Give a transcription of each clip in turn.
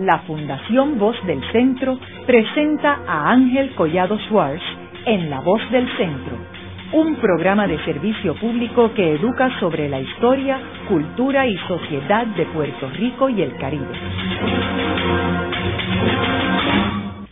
la Fundación Voz del Centro presenta a Ángel Collado Schwartz en La Voz del Centro, un programa de servicio público que educa sobre la historia, cultura y sociedad de Puerto Rico y el Caribe.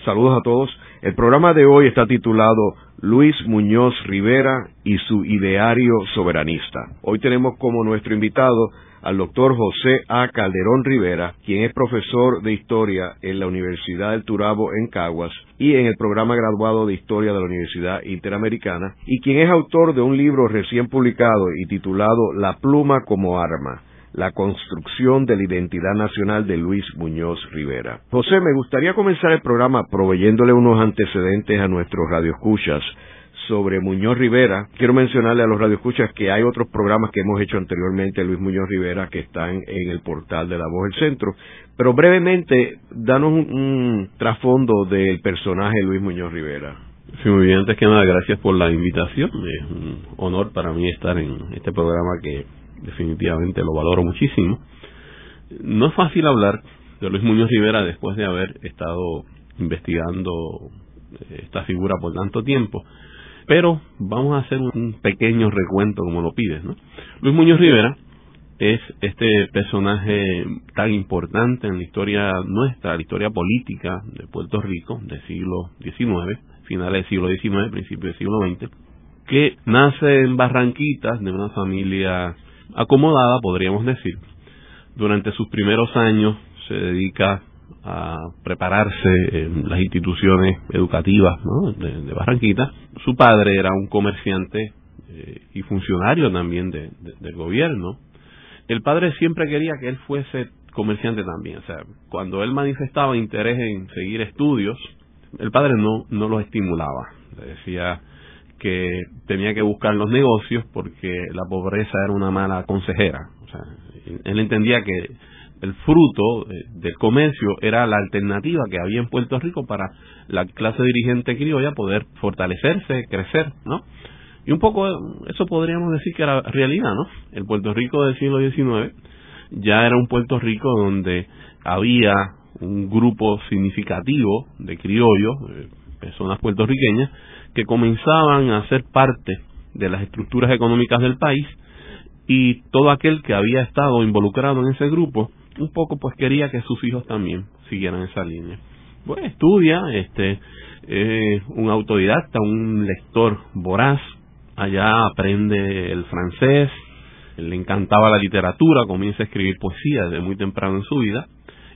Saludos a todos. El programa de hoy está titulado Luis Muñoz Rivera y su ideario soberanista. Hoy tenemos como nuestro invitado al doctor José A. Calderón Rivera, quien es profesor de Historia en la Universidad del Turabo en Caguas y en el programa graduado de Historia de la Universidad Interamericana, y quien es autor de un libro recién publicado y titulado La pluma como arma, la construcción de la identidad nacional de Luis Muñoz Rivera. José, me gustaría comenzar el programa proveyéndole unos antecedentes a nuestros radioescuchas sobre Muñoz Rivera. Quiero mencionarle a los radioescuchas que hay otros programas que hemos hecho anteriormente, Luis Muñoz Rivera, que están en el portal de La Voz del Centro. Pero brevemente, danos un, trasfondo del personaje Luis Muñoz Rivera. Sí, muy bien. Antes que nada, gracias por la invitación. Es un honor para mí estar en este programa que definitivamente lo valoro muchísimo. No es fácil hablar de Luis Muñoz Rivera después de haber estado investigando esta figura por tanto tiempo. Pero vamos a hacer un pequeño recuento como lo pides. ¿no? Luis Muñoz Rivera es este personaje tan importante en la historia nuestra, la historia política de Puerto Rico del siglo XIX, finales del siglo XIX, principios del siglo XX, que nace en Barranquitas de una familia acomodada, podríamos decir. Durante sus primeros años se dedica a prepararse en las instituciones educativas de, Barranquita. Su padre era un comerciante eh, y funcionario también del gobierno. El padre siempre quería que él fuese comerciante también. O sea, cuando él manifestaba interés en seguir estudios, el padre no, no lo estimulaba. Le decía que tenía que buscar los negocios porque la pobreza era una mala consejera. O sea, él entendía que el fruto del comercio era la alternativa que había en Puerto Rico para la clase dirigente criolla poder fortalecerse, crecer, ¿no? Y un poco eso podríamos decir que era realidad, ¿no? El Puerto Rico del siglo XIX ya era un Puerto Rico donde había un grupo significativo de criollos, eh, personas puertorriqueñas, que comenzaban a ser parte de las estructuras económicas del país y todo aquel que había estado involucrado en ese grupo un poco pues quería que sus hijos también siguieran esa línea. Bueno, estudia, este, un autodidacta, un lector voraz, allá aprende el francés, le encantaba la literatura, comienza a escribir poesía desde muy temprano en su vida,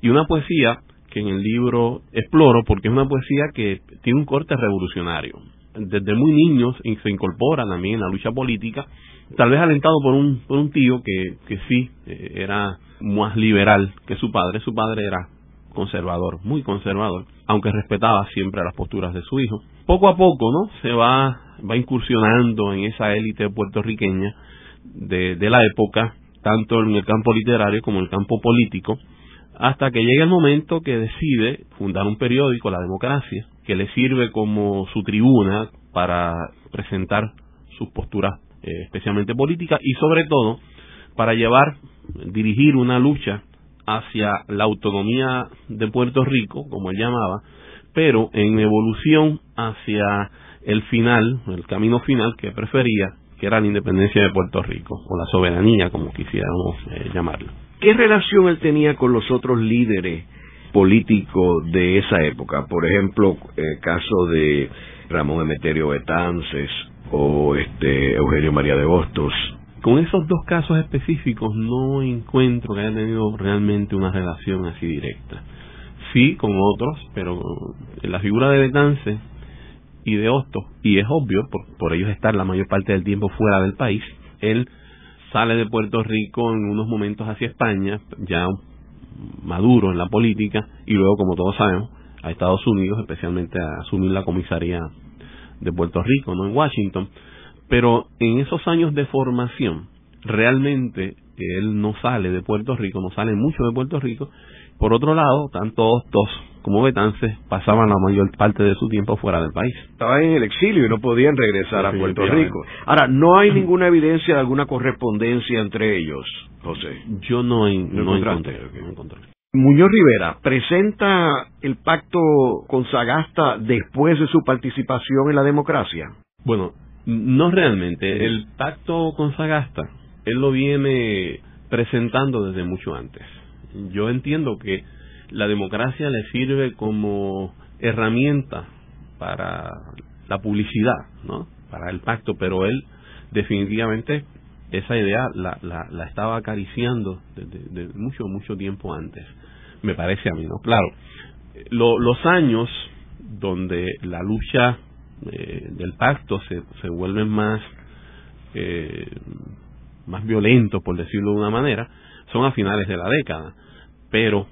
y una poesía que en el libro exploro porque es una poesía que tiene un corte revolucionario. Desde muy niños se incorpora también en la lucha política, tal vez alentado por un, tío que, que sí eh, era más liberal que su padre. Su padre era conservador, muy conservador, aunque respetaba siempre las posturas de su hijo. Poco a poco, ¿no? Se va, va incursionando en esa élite puertorriqueña de, de la época, tanto en el campo literario como en el campo político, hasta que llega el momento que decide fundar un periódico, La Democracia, que le sirve como su tribuna para presentar sus posturas eh, especialmente políticas y sobre todo para llevar dirigir una lucha hacia la autonomía de Puerto Rico, como él llamaba, pero en evolución hacia el final, el camino final que prefería, que era la independencia de Puerto Rico, o la soberanía, como quisiéramos eh, llamarlo. ¿Qué relación él tenía con los otros líderes políticos de esa época? Por ejemplo, el caso de Ramón Emeterio Betances o este Eugenio María de Hostos, con esos dos casos específicos no encuentro que haya tenido realmente una relación así directa. Sí, con otros, pero la figura de Betance y de Hostos, y es obvio, por, por ellos estar la mayor parte del tiempo fuera del país, él sale de Puerto Rico en unos momentos hacia España, ya maduro en la política, y luego, como todos sabemos, a Estados Unidos, especialmente a asumir la comisaría de Puerto Rico, no en Washington pero en esos años de formación, realmente él no sale de Puerto Rico, no sale mucho de Puerto Rico. Por otro lado, tanto Hostos como Betances pasaban la mayor parte de su tiempo fuera del país. Estaban en el exilio y no podían regresar a Puerto Rico. Ahora, no hay ninguna evidencia de alguna correspondencia entre ellos, José. Yo no, no, encontré, no encontré. Muñoz Rivera presenta el pacto con Sagasta después de su participación en la democracia. Bueno, no realmente. El pacto con Sagasta, él lo viene presentando desde mucho antes. Yo entiendo que la democracia le sirve como herramienta para la publicidad, ¿no? Para el pacto, pero él definitivamente esa idea la, la, estaba acariciando desde, mucho, mucho tiempo antes, me parece a mí, ¿no? Claro, los años donde la lucha eh, del pacto se, se vuelven más, eh, más violentos, por decirlo de una manera, son a finales de la década. Pero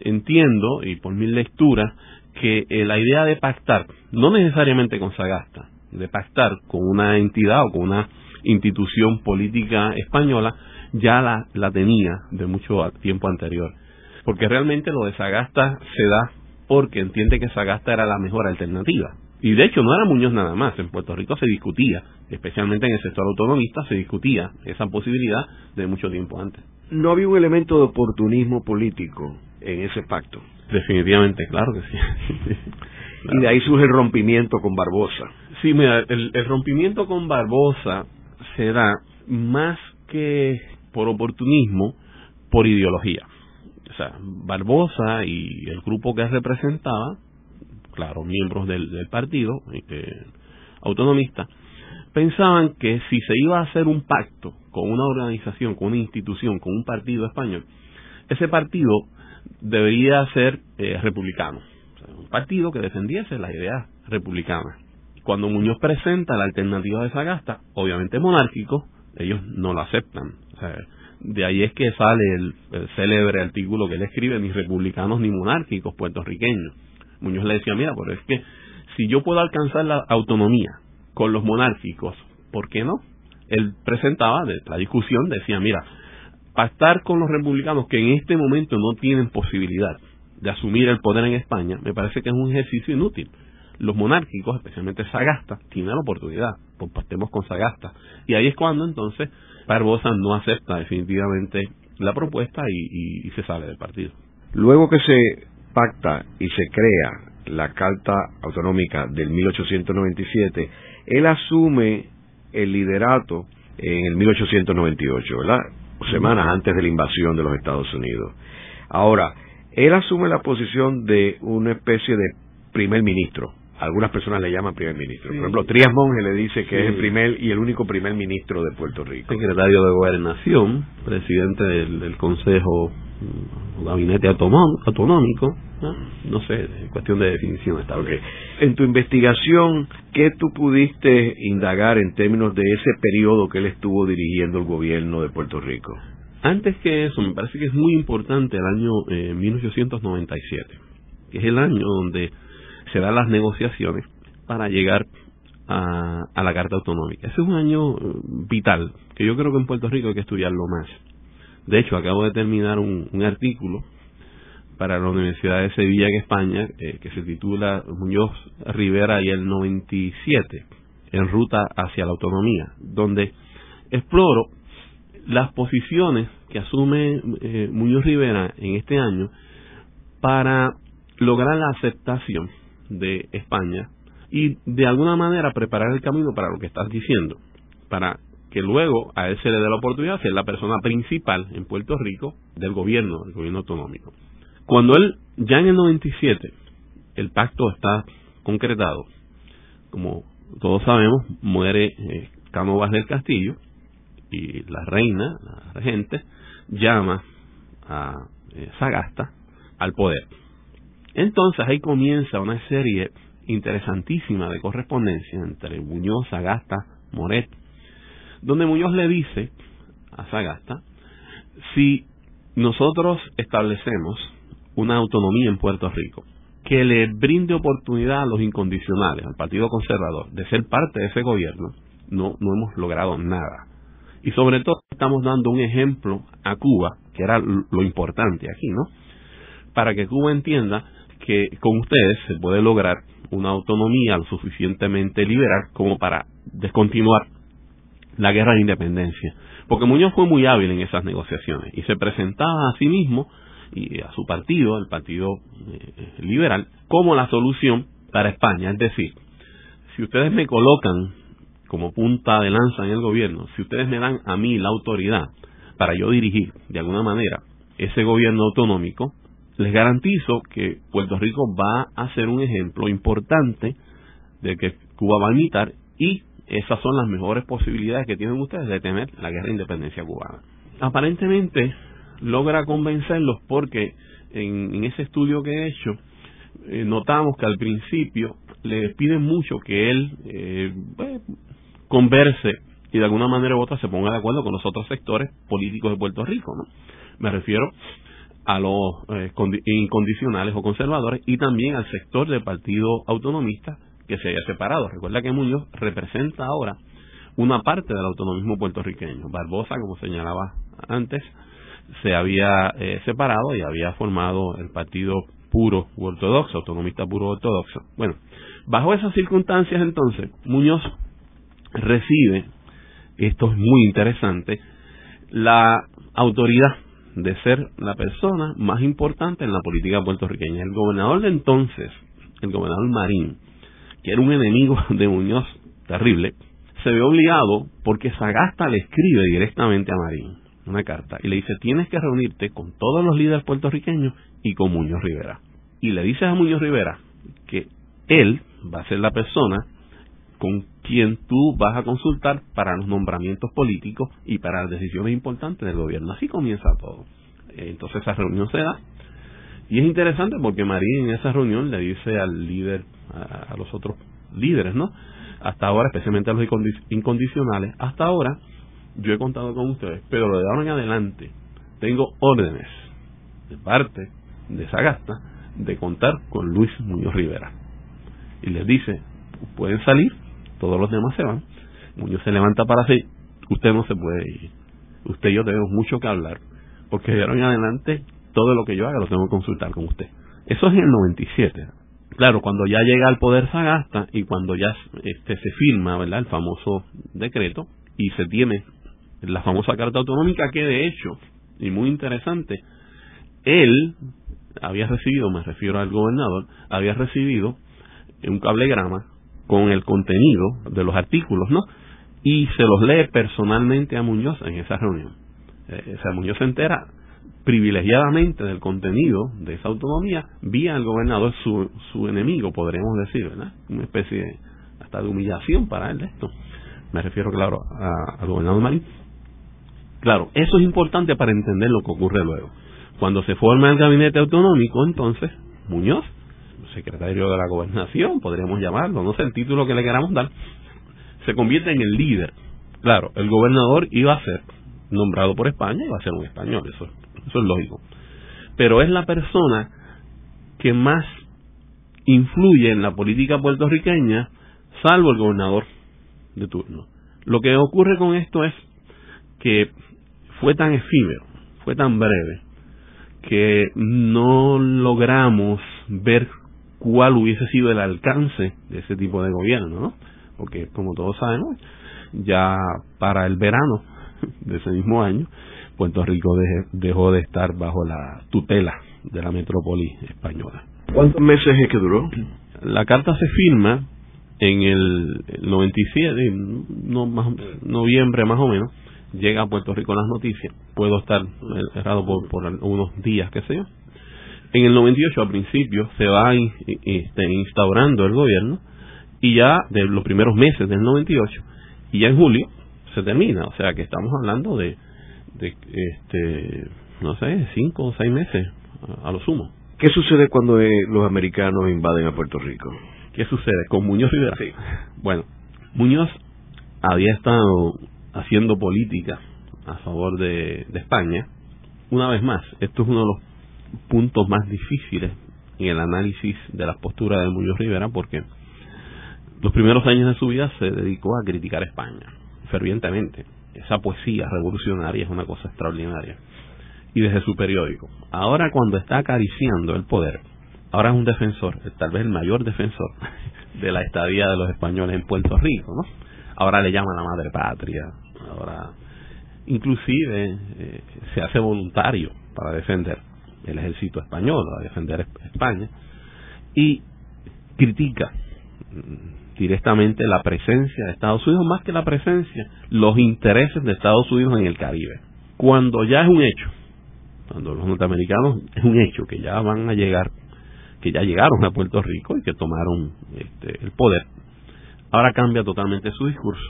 entiendo, y por mi lectura, que eh, la idea de pactar, no necesariamente con Sagasta, de pactar con una entidad o con una institución política española ya la, la tenía de mucho tiempo anterior. Porque realmente lo de Sagasta se da porque entiende que Sagasta era la mejor alternativa. Y de hecho no era Muñoz nada más, en Puerto Rico se discutía, especialmente en el sector autonomista, se discutía esa posibilidad de mucho tiempo antes. ¿No había un elemento de oportunismo político en ese pacto? Definitivamente, claro que sí. Y de ahí surge el rompimiento con Barbosa. Sí, mira, el, el rompimiento con Barbosa se da más que por oportunismo, por ideología. O sea, Barbosa y el grupo que representaba, claro, miembros del, partido eh, autonomista, pensaban que si se iba a hacer un pacto con una organización, con una institución, con un partido español, ese partido debería ser eh, republicano. un partido que defendiese las ideas republicanas cuando Muñoz presenta la alternativa de Sagasta, obviamente monárquico, ellos no lo aceptan. de ahí es que sale el, célebre artículo que él escribe, ni republicanos ni monárquicos puertorriqueños. Muñoz le decía, mira, pero es que si yo puedo alcanzar la autonomía con los monárquicos, ¿por qué no? Él presentaba la discusión, decía, mira, pactar con los republicanos que en este momento no tienen posibilidad de asumir el poder en España, me parece que es un ejercicio inútil los monárquicos, especialmente Sagasta, tienen la oportunidad, compartimos con Sagasta. Y ahí es cuando entonces Barbosa no acepta definitivamente la propuesta y, se sale del partido. Luego que se pacta y se crea la Carta Autonómica del 1897, él asume el liderato en el 1898, ¿verdad? Semanas antes de la invasión de los Estados Unidos. Ahora, él asume la posición de una especie de primer ministro, algunas personas le llaman primer ministro. Por ejemplo, Trias Monge le dice que es el primer y el único primer ministro de Puerto Rico. Secretario de Gobernación, presidente del, Consejo mm, Gabinete Autonómico, ¿no? sé, es cuestión de definición está En tu investigación, ¿qué tú pudiste indagar en términos de ese periodo que él estuvo dirigiendo el gobierno de Puerto Rico? Antes que eso, me parece que es muy importante el año 1897, eh, que es el año donde se dan las negociaciones para llegar a, la Carta Autonómica. Ese es un año eh, vital, que yo creo que en Puerto Rico hay que estudiarlo más. De hecho, acabo de terminar un, artículo para la Universidad de Sevilla en España, eh, que se titula Muñoz Rivera y el 97, en ruta hacia la autonomía, donde exploro las posiciones que asume eh, Muñoz Rivera en este año para lograr la aceptación de España y de alguna manera preparar el camino para lo que estás diciendo, para que luego a él se le dé la oportunidad de ser la persona principal en Puerto Rico del gobierno, del gobierno autonómico. Cuando él, ya en el 97, el pacto está concretado, como todos sabemos, muere eh, Cánovas del Castillo y la reina, la regente, llama a eh, Sagasta al poder. Entonces ahí comienza una serie interesantísima de correspondencia entre Muñoz, Sagasta, Moret, donde Muñoz le dice a Sagasta, si nosotros establecemos una autonomía en Puerto Rico, que le brinde oportunidad a los incondicionales, al Partido Conservador, de ser parte de ese gobierno, no, no hemos logrado nada. Y sobre todo estamos dando un ejemplo a Cuba, que era lo importante aquí, ¿no? Para que Cuba entienda que con ustedes se puede lograr una autonomía lo suficientemente liberal como para descontinuar la guerra de independencia. Porque Muñoz fue muy hábil en esas negociaciones y se presentaba a sí mismo y a su partido, el Partido eh, Liberal, como la solución para España. Es decir, si ustedes me colocan como punta de lanza en el gobierno, si ustedes me dan a mí la autoridad para yo dirigir de alguna manera ese gobierno autonómico, les garantizo que Puerto Rico va a ser un ejemplo importante de que Cuba va a imitar y esas son las mejores posibilidades que tienen ustedes de tener la guerra de independencia cubana. Aparentemente logra convencerlos porque en, ese estudio que he hecho eh, notamos que al principio le piden mucho que él eh, converse y de alguna manera u otra se ponga de acuerdo con los otros sectores políticos de Puerto Rico. ¿no? Me refiero a los eh, incondicionales o conservadores y también al sector del Partido Autonomista que se haya separado. Recuerda que Muñoz representa ahora una parte del autonomismo puertorriqueño. Barbosa, como señalaba antes, se había eh, separado y había formado el partido puro ortodoxo, autonomista puro ortodoxo. Bueno, bajo esas circunstancias entonces, Muñoz recibe, esto es muy interesante, la autoridad de ser la persona más importante en la política puertorriqueña. El gobernador de entonces, el gobernador Marín, que era un enemigo de Muñoz terrible, se ve obligado porque Sagasta le escribe directamente a Marín una carta y le dice tienes que reunirte con todos los líderes puertorriqueños y con Muñoz Rivera. Y le dice a Muñoz Rivera que él va a ser la persona con quien tú vas a consultar para los nombramientos políticos y para las decisiones importantes del gobierno. Así comienza todo. Entonces esa reunión se da y es interesante porque Marín en esa reunión le dice al líder, a, los otros líderes, ¿no? Hasta ahora, especialmente a los incondicionales, hasta ahora yo he contado con ustedes, pero de ahora en adelante tengo órdenes de parte de Sagasta de contar con Luis Muñoz Rivera. Y les dice, pueden salir, todos los demás se van. Muñoz se levanta para sí, usted no se puede ir. Usted y yo tenemos mucho que hablar, porque de ahora en adelante todo lo que yo haga lo tengo que consultar con usted. Eso es en el 97. Claro, cuando ya llega al poder Sagasta y cuando ya este, se firma ¿verdad? el famoso decreto y se tiene la famosa carta autonómica que de hecho, y muy interesante, él había recibido, me refiero al gobernador, había recibido un cablegrama con el contenido de los artículos, ¿no? Y se los lee personalmente a Muñoz en esa reunión. Eh, o sea, Muñoz se entera privilegiadamente del contenido de esa autonomía vía el gobernador su, su enemigo, podríamos decir, ¿verdad? Una especie de, hasta de humillación para él esto. Me refiero, claro, al gobernador Marín. Claro, eso es importante para entender lo que ocurre luego. Cuando se forma el gabinete autonómico, entonces, Muñoz, secretario de la gobernación, podríamos llamarlo, no sé el título que le queramos dar, se convierte en el líder. Claro, el gobernador iba a ser nombrado por España, iba a ser un español, eso eso es lógico. Pero es la persona que más influye en la política puertorriqueña, salvo el gobernador de turno. Lo que ocurre con esto es que fue tan efímero, fue tan breve, que no logramos ver cuál hubiese sido el alcance de ese tipo de gobierno, ¿no? Porque como todos sabemos, ya para el verano de ese mismo año, Puerto Rico dejó de estar bajo la tutela de la metrópoli española. ¿Cuántos meses es que duró? La carta se firma en el 97, no, más, noviembre más o menos, llega a Puerto Rico las noticias, puedo estar errado por, por unos días, qué sé yo. En el 98 al principio se va este, instaurando el gobierno y ya de los primeros meses del 98 y ya en julio se termina, o sea que estamos hablando de de este no sé cinco o seis meses a, lo sumo. Qué sucede cuando eh, los americanos invaden a Puerto Rico qué sucede con Muñoz Rivera. Sí. bueno Muñoz había estado haciendo política a favor de, de España. Una vez más esto es uno de los puntos más difíciles en el análisis de las posturas de Muñoz Rivera porque los primeros años de su vida se dedicó a criticar a España fervientemente esa poesía revolucionaria es una cosa extraordinaria. Y desde su periódico. Ahora cuando está acariciando el poder, ahora es un defensor, tal vez el mayor defensor de la estadía de los españoles en Puerto Rico, ¿no? Ahora le llama la madre patria, ahora inclusive eh, se hace voluntario para defender el ejército español, a defender España, y critica mm, directamente la presencia de Estados Unidos, más que la presencia, los intereses de Estados Unidos en el Caribe. Cuando ya es un hecho, cuando los norteamericanos es un hecho que ya van a llegar, que ya llegaron a Puerto Rico y que tomaron este, el poder, ahora cambia totalmente su discurso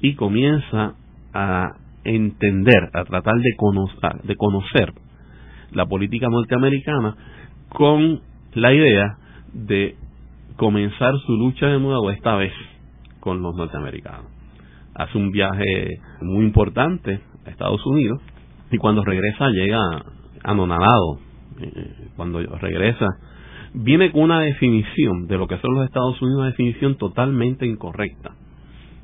y comienza a entender, a tratar de conocer, de conocer la política norteamericana con la idea de comenzar su lucha de nuevo esta vez con los norteamericanos. Hace un viaje muy importante a Estados Unidos y cuando regresa llega anonadado. Eh, cuando regresa viene con una definición de lo que son los Estados Unidos, una definición totalmente incorrecta.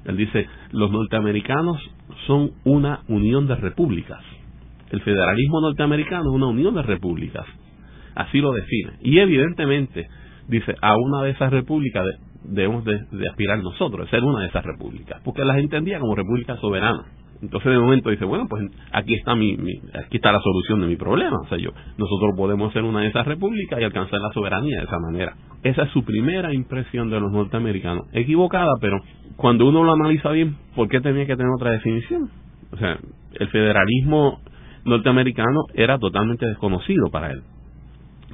Él dice, los norteamericanos son una unión de repúblicas. El federalismo norteamericano es una unión de repúblicas. Así lo define. Y evidentemente dice, a una de esas repúblicas debemos de, aspirar nosotros, de ser una de esas repúblicas, porque las entendía como repúblicas soberanas. Entonces de momento dice, bueno, pues aquí está mi, aquí está la solución de mi problema. O sea, yo, nosotros podemos ser una de esas repúblicas y alcanzar la soberanía de esa manera. Esa es su primera impresión de los norteamericanos. Equivocada, pero cuando uno lo analiza bien, ¿por qué tenía que tener otra definición? O sea, el federalismo norteamericano era totalmente desconocido para él.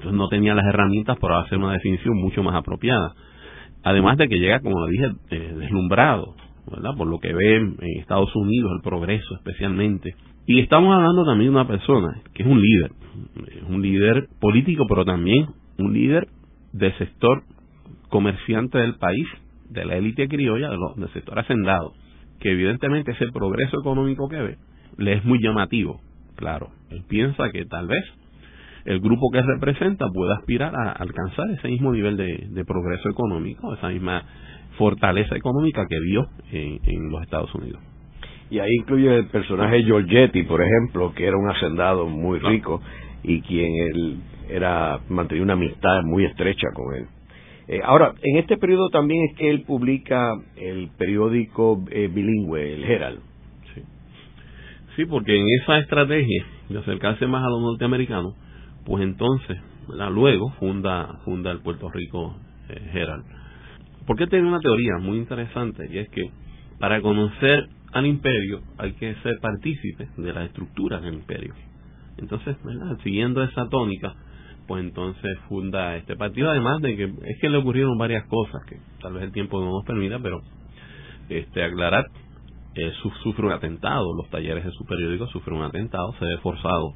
Entonces no tenía las herramientas para hacer una definición mucho más apropiada. Además de que llega, como lo dije, eh, deslumbrado, ¿verdad? Por lo que ve en Estados Unidos, el progreso especialmente. Y estamos hablando también de una persona que es un líder, es un líder político, pero también un líder del sector comerciante del país, de la élite criolla, del sector hacendado, que evidentemente ese progreso económico que ve le es muy llamativo, claro. Él piensa que tal vez el grupo que representa pueda aspirar a alcanzar ese mismo nivel de, progreso económico, esa misma fortaleza económica que vio en, los Estados Unidos. Y ahí incluye el personaje Giorgetti, por ejemplo, que era un hacendado muy rico y quien él era mantenía una amistad muy estrecha con él. Eh, ahora, en este periodo también es que él publica el periódico eh, bilingüe, el Herald. Sí. sí, porque en esa estrategia de acercarse más a los norteamericanos, pues entonces, luego funda, funda el Puerto Rico eh. Porque tiene una teoría muy interesante y es que para conocer al imperio hay que ser partícipe de las estructuras del imperio. Entonces, siguiendo esa tónica, pues entonces funda este partido, además de que es que le ocurrieron varias cosas que tal vez el tiempo no nos permita, pero este aclarar, eh, sufre un atentado, los talleres de su periódico sufren un atentado, se ve forzado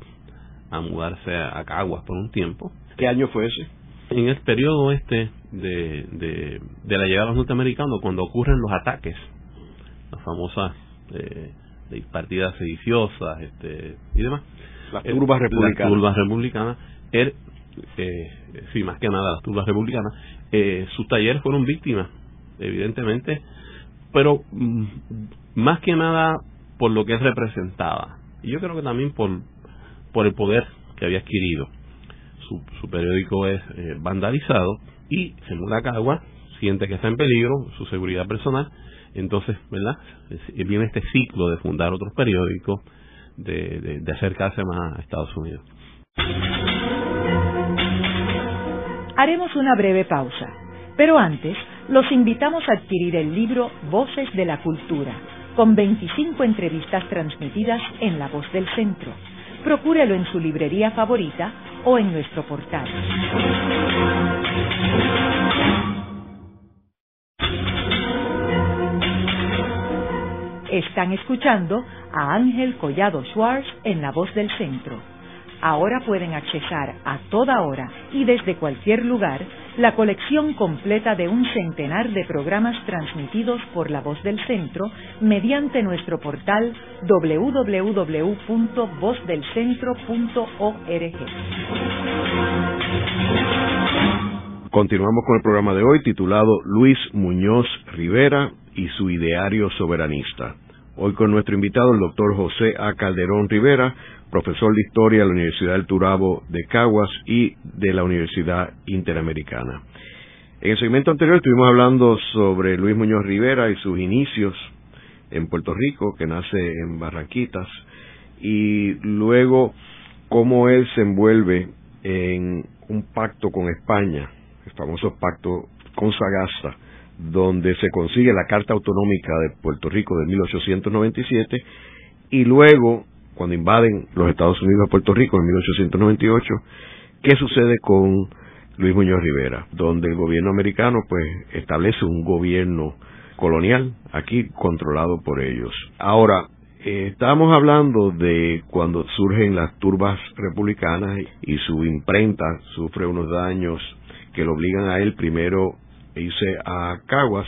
a mudarse a, Caguas por un tiempo. ¿Qué año fue ese? En el periodo este de, de, de la llegada de los norteamericanos, cuando ocurren los ataques, las famosas eh, partidas sediciosas este, y demás. Las turbas republicanas. Las turbas republicanas. Er, eh, sí, más que nada las turbas republicanas. Eh, sus talleres fueron víctimas, evidentemente, pero mm, más que nada por lo que representaba. Y yo creo que también por, por el poder que había adquirido. Su, su periódico es eh, vandalizado y Cagua, siente que está en peligro su seguridad personal, entonces, ¿verdad? Viene este ciclo de fundar otros periódicos, de, de acercarse más a Estados Unidos. Haremos una breve pausa, pero antes los invitamos a adquirir el libro Voces de la Cultura, con 25 entrevistas transmitidas en La Voz del Centro procúrelo en su librería favorita o en nuestro portal. Están escuchando a Ángel Collado Schwartz en La Voz del Centro ahora pueden accesar a toda hora y desde cualquier lugar la colección completa de un centenar de programas transmitidos por la voz del centro mediante nuestro portal www.vozdelcentro.org. Continuamos con el programa de hoy titulado Luis Muñoz Rivera y su ideario soberanista. Hoy con nuestro invitado, el doctor José A. Calderón Rivera, profesor de Historia de la Universidad del Turabo de Caguas y de la Universidad Interamericana. En el segmento anterior estuvimos hablando sobre Luis Muñoz Rivera y sus inicios en Puerto Rico, que nace en Barranquitas, y luego cómo él se envuelve en un pacto con España, el famoso pacto con Sagasta, donde se consigue la Carta Autonómica de Puerto Rico de 1897 y luego, cuando invaden los Estados Unidos a Puerto Rico en 1898, ¿qué sucede con Luis Muñoz Rivera? Donde el gobierno americano pues establece un gobierno colonial aquí controlado por ellos. Ahora, eh, estábamos hablando de cuando surgen las turbas republicanas y su imprenta sufre unos daños que lo obligan a él primero irse a Caguas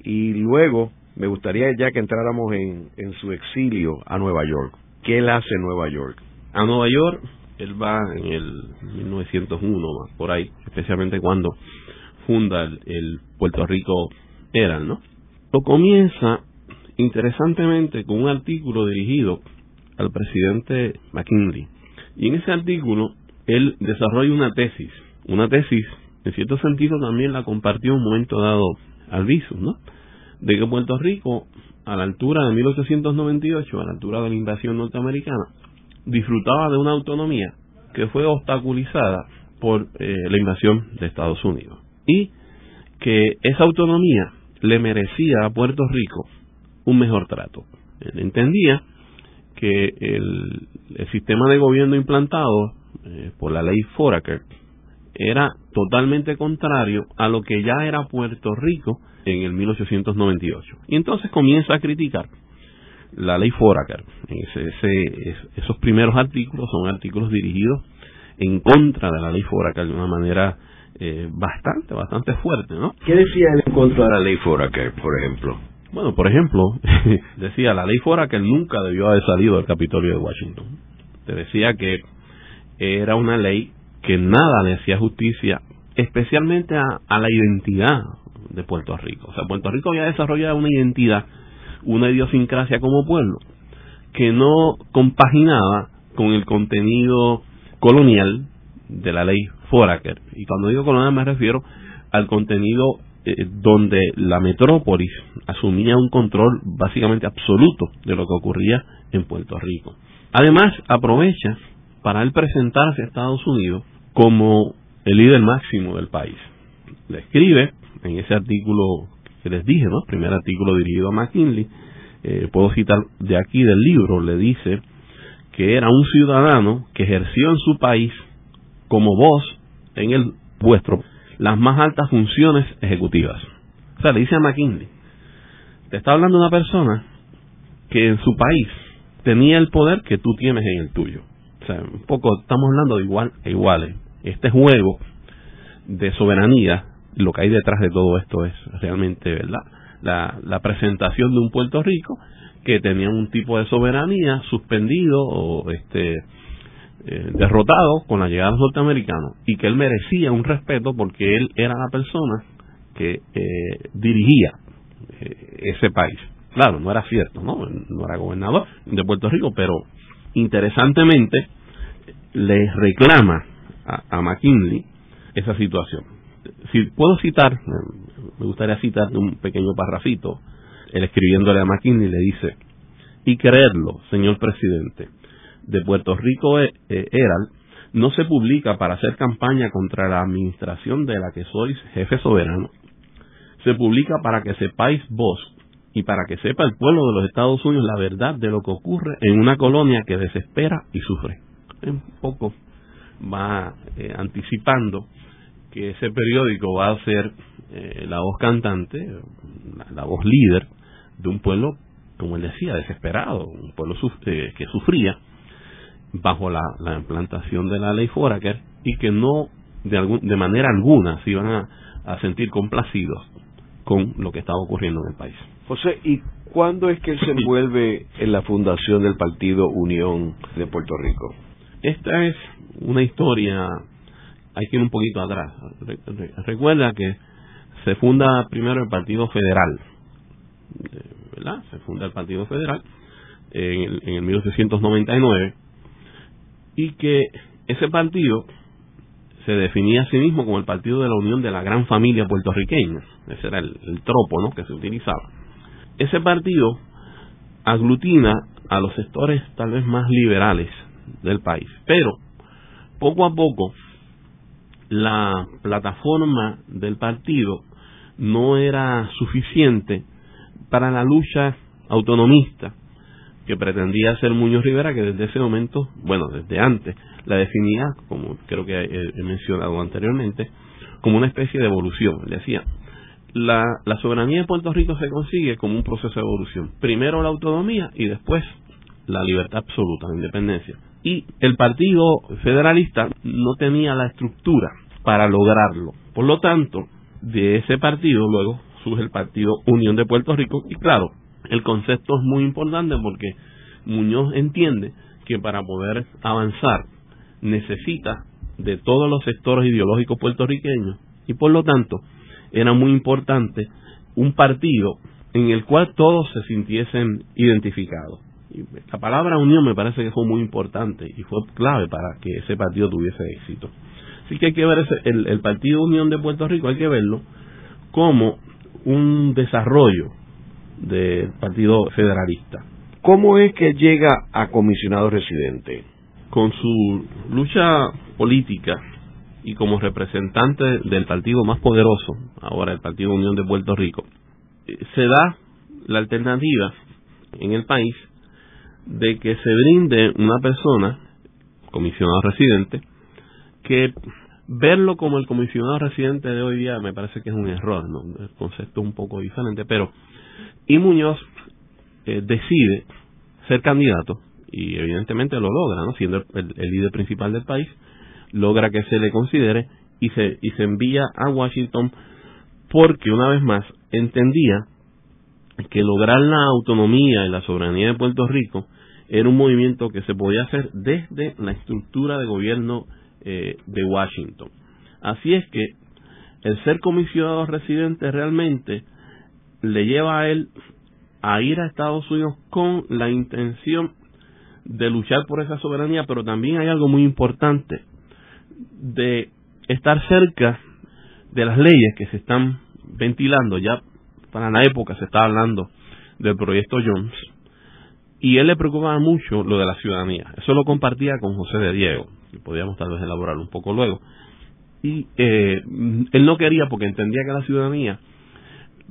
y luego me gustaría ya que entráramos en, en su exilio a Nueva York. ¿Qué él hace Nueva York? A Nueva York él va en el 1901, por ahí, especialmente cuando funda el, Puerto Rico Herald, ¿no? Lo comienza interesantemente con un artículo dirigido al presidente McKinley. Y en ese artículo él desarrolla una tesis, una tesis en cierto sentido también la compartió en un momento dado al viso, ¿no? De que Puerto Rico, a la altura de 1898, a la altura de la invasión norteamericana, disfrutaba de una autonomía que fue obstaculizada por eh, la invasión de Estados Unidos. Y que esa autonomía le merecía a Puerto Rico un mejor trato. Él entendía que el, sistema de gobierno implantado eh, por la ley Foraker era totalmente contrario a lo que ya era Puerto Rico en el 1898. Y entonces comienza a criticar la ley Foraker. esos primeros artículos son artículos dirigidos en contra de la ley Foraker de una manera eh, bastante, bastante fuerte, ¿no? ¿Qué decía él en contra de la ley Foraker, por ejemplo? Bueno, por ejemplo, decía la ley Foraker nunca debió haber salido del Capitolio de Washington. Te decía que era una ley que nada le hacía justicia, especialmente a, a la identidad de Puerto Rico. O sea, Puerto Rico había desarrollado una identidad una idiosincrasia como pueblo que no compaginaba con el contenido colonial de la ley Foraker. Y cuando digo colonial me refiero al contenido eh, donde la metrópolis asumía un control básicamente absoluto de lo que ocurría en Puerto Rico. Además, aprovecha para él presentarse a Estados Unidos como el líder máximo del país. Le escribe en ese artículo que les dije, ¿no? Primer artículo dirigido a McKinley, eh, puedo citar de aquí del libro, le dice que era un ciudadano que ejerció en su país como vos en el vuestro las más altas funciones ejecutivas. O sea, le dice a McKinley, te está hablando una persona que en su país tenía el poder que tú tienes en el tuyo. O sea, un poco estamos hablando de igual a iguales. Este juego de soberanía lo que hay detrás de todo esto es realmente, ¿verdad? La, presentación de un Puerto Rico que tenía un tipo de soberanía suspendido o este eh, derrotado con la llegada de los norteamericanos y que él merecía un respeto porque él era la persona que eh, dirigía eh, ese país. Claro, no era cierto, ¿no? No era gobernador de Puerto Rico, pero interesantemente le reclama a McKinley esa situación si puedo citar, me gustaría citar un pequeño parrafito, él escribiéndole a McKinney le dice, y creerlo, señor presidente, de Puerto Rico eh, eh, Herald no se publica para hacer campaña contra la administración de la que sois jefe soberano. Se publica para que sepáis vos y para que sepa el pueblo de los Estados Unidos la verdad de lo que ocurre en una colonia que desespera y sufre. Un poco va eh, anticipando que ese periódico va a ser eh, la voz cantante, la, voz líder de un pueblo, como él decía, desesperado, un pueblo eh, que sufría bajo la, implantación de la ley Foraker y que no de, algún, de manera alguna se iban a, a sentir complacidos con lo que estaba ocurriendo en el país. José, ¿y cuándo es que él se envuelve en la fundación del Partido Unión de Puerto Rico? Esta es una historia hay que ir un poquito atrás. Recuerda que se funda primero el Partido Federal, ¿verdad? Se funda el Partido Federal en el, en el 1899 y que ese partido se definía a sí mismo como el Partido de la Unión de la Gran Familia Puertorriqueña. Ese era el, el tropo ¿no? que se utilizaba. Ese partido aglutina a los sectores tal vez más liberales del país, pero poco a poco la plataforma del partido no era suficiente para la lucha autonomista que pretendía hacer Muñoz Rivera, que desde ese momento, bueno, desde antes, la definía, como creo que he mencionado anteriormente, como una especie de evolución. Le decía, la, la soberanía de Puerto Rico se consigue como un proceso de evolución. Primero la autonomía y después la libertad absoluta, la independencia. Y el Partido Federalista no tenía la estructura para lograrlo. Por lo tanto, de ese partido luego surge el Partido Unión de Puerto Rico y claro, el concepto es muy importante porque Muñoz entiende que para poder avanzar necesita de todos los sectores ideológicos puertorriqueños y por lo tanto era muy importante un partido en el cual todos se sintiesen identificados. La palabra unión me parece que fue muy importante y fue clave para que ese partido tuviese éxito. Así que hay que ver ese, el, el Partido Unión de Puerto Rico, hay que verlo como un desarrollo del Partido Federalista. ¿Cómo es que llega a comisionado residente? Con su lucha política y como representante del partido más poderoso, ahora el Partido Unión de Puerto Rico, eh, se da la alternativa en el país de que se brinde una persona, comisionado residente, que verlo como el comisionado residente de hoy día me parece que es un error, ¿no? el concepto es un poco diferente, pero y Muñoz eh, decide ser candidato y evidentemente lo logra, ¿no? siendo el, el líder principal del país, logra que se le considere y se, y se envía a Washington porque una vez más entendía que lograr la autonomía y la soberanía de Puerto Rico era un movimiento que se podía hacer desde la estructura de gobierno eh, de Washington. Así es que el ser comisionado residente realmente le lleva a él a ir a Estados Unidos con la intención de luchar por esa soberanía, pero también hay algo muy importante, de estar cerca de las leyes que se están ventilando, ya para la época se estaba hablando del proyecto Jones, y él le preocupaba mucho lo de la ciudadanía. Eso lo compartía con José de Diego, y podíamos tal vez elaborar un poco luego. Y eh, él no quería porque entendía que la ciudadanía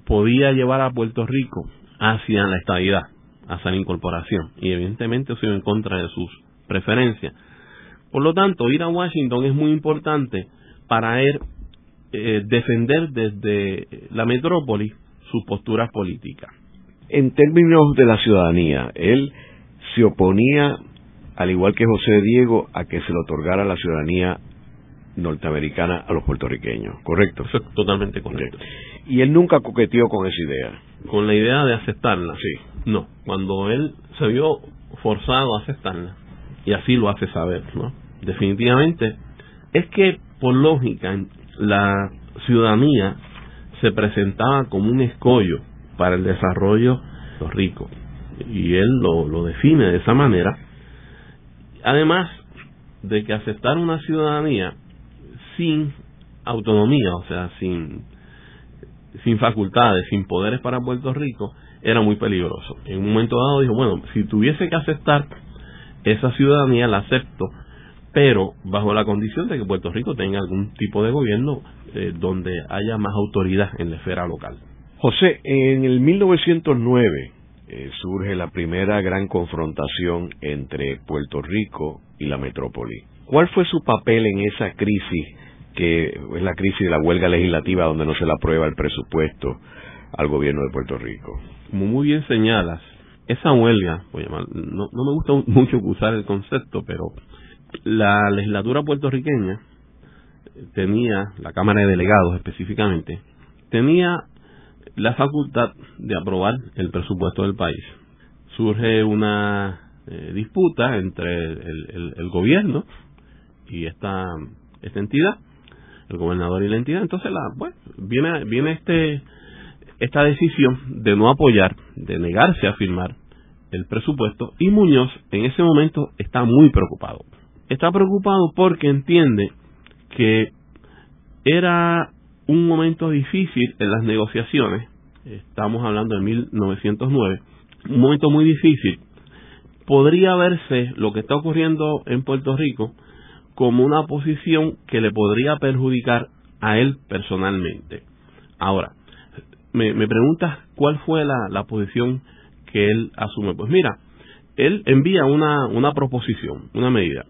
podía llevar a Puerto Rico hacia la estabilidad, hacia la incorporación, y evidentemente eso iba en contra de sus preferencias. Por lo tanto, ir a Washington es muy importante para él eh, defender desde la metrópoli sus posturas políticas. En términos de la ciudadanía, él se oponía, al igual que José Diego, a que se le otorgara la ciudadanía norteamericana a los puertorriqueños, ¿correcto? Eso es totalmente correcto. Y él nunca coqueteó con esa idea. Con la idea de aceptarla. Sí. No, cuando él se vio forzado a aceptarla, y así lo hace saber, ¿no? definitivamente, es que por lógica la ciudadanía se presentaba como un escollo para el desarrollo ricos. Y él lo, lo define de esa manera. Además de que aceptar una ciudadanía sin autonomía, o sea, sin, sin facultades, sin poderes para Puerto Rico, era muy peligroso. En un momento dado dijo, bueno, si tuviese que aceptar esa ciudadanía, la acepto, pero bajo la condición de que Puerto Rico tenga algún tipo de gobierno eh, donde haya más autoridad en la esfera local. José, en el 1909 eh, surge la primera gran confrontación entre Puerto Rico y la metrópoli. ¿Cuál fue su papel en esa crisis, que es la crisis de la huelga legislativa donde no se le aprueba el presupuesto al gobierno de Puerto Rico? Como muy bien señalas, esa huelga, voy a llamar, no, no me gusta mucho usar el concepto, pero la legislatura puertorriqueña tenía, la Cámara de Delegados específicamente, tenía la facultad de aprobar el presupuesto del país. Surge una eh, disputa entre el, el, gobierno y esta, esta entidad, el gobernador y la entidad. Entonces, la, bueno, viene, viene este, esta decisión de no apoyar, de negarse a firmar el presupuesto y Muñoz en ese momento está muy preocupado está preocupado porque entiende que era un momento difícil en las negociaciones, estamos hablando de 1909, un momento muy difícil, podría verse lo que está ocurriendo en Puerto Rico como una posición que le podría perjudicar a él personalmente. Ahora, me, me preguntas cuál fue la, la posición que él asume. Pues mira, él envía una, una proposición, una medida,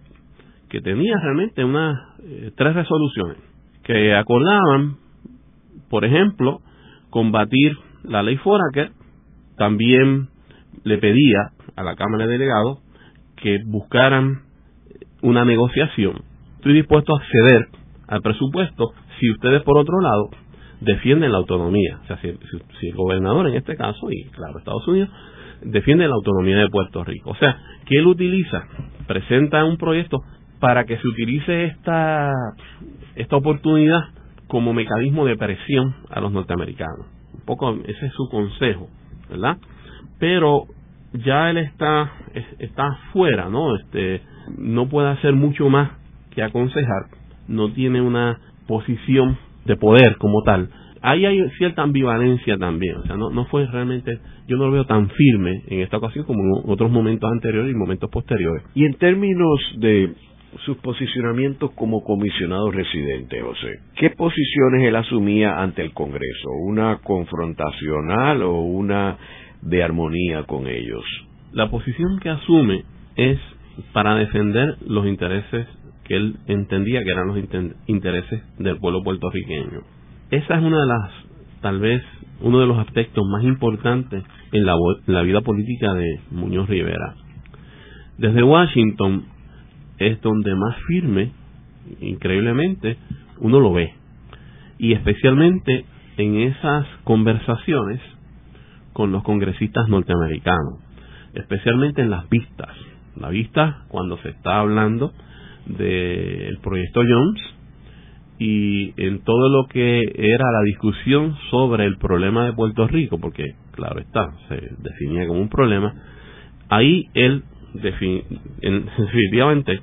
que tenía realmente unas eh, tres resoluciones que acordaban, por ejemplo, combatir la ley Foraker, también le pedía a la Cámara de Delegados que buscaran una negociación. Estoy dispuesto a acceder al presupuesto si ustedes, por otro lado, defienden la autonomía. O sea, si, si el gobernador en este caso, y claro, Estados Unidos, defiende la autonomía de Puerto Rico. O sea, que él utiliza, presenta un proyecto para que se utilice esta, esta oportunidad como mecanismo de presión a los norteamericanos. Un poco ese es su consejo, ¿verdad? Pero ya él está está fuera, ¿no? Este no puede hacer mucho más que aconsejar, no tiene una posición de poder como tal ahí hay cierta ambivalencia también, o sea, no, no fue realmente, yo no lo veo tan firme en esta ocasión como en otros momentos anteriores y momentos posteriores. Y en términos de sus posicionamientos como comisionado residente, José, ¿qué posiciones él asumía ante el Congreso? ¿Una confrontacional o una de armonía con ellos? La posición que asume es para defender los intereses que él entendía que eran los intereses del pueblo puertorriqueño esa es una de las, tal vez, uno de los aspectos más importantes en la, la vida política de Muñoz Rivera. Desde Washington es donde más firme, increíblemente, uno lo ve. Y especialmente en esas conversaciones con los congresistas norteamericanos, especialmente en las vistas. La vista cuando se está hablando del proyecto Jones, y en todo lo que era la discusión sobre el problema de Puerto Rico, porque claro está, se definía como un problema, ahí él definitivamente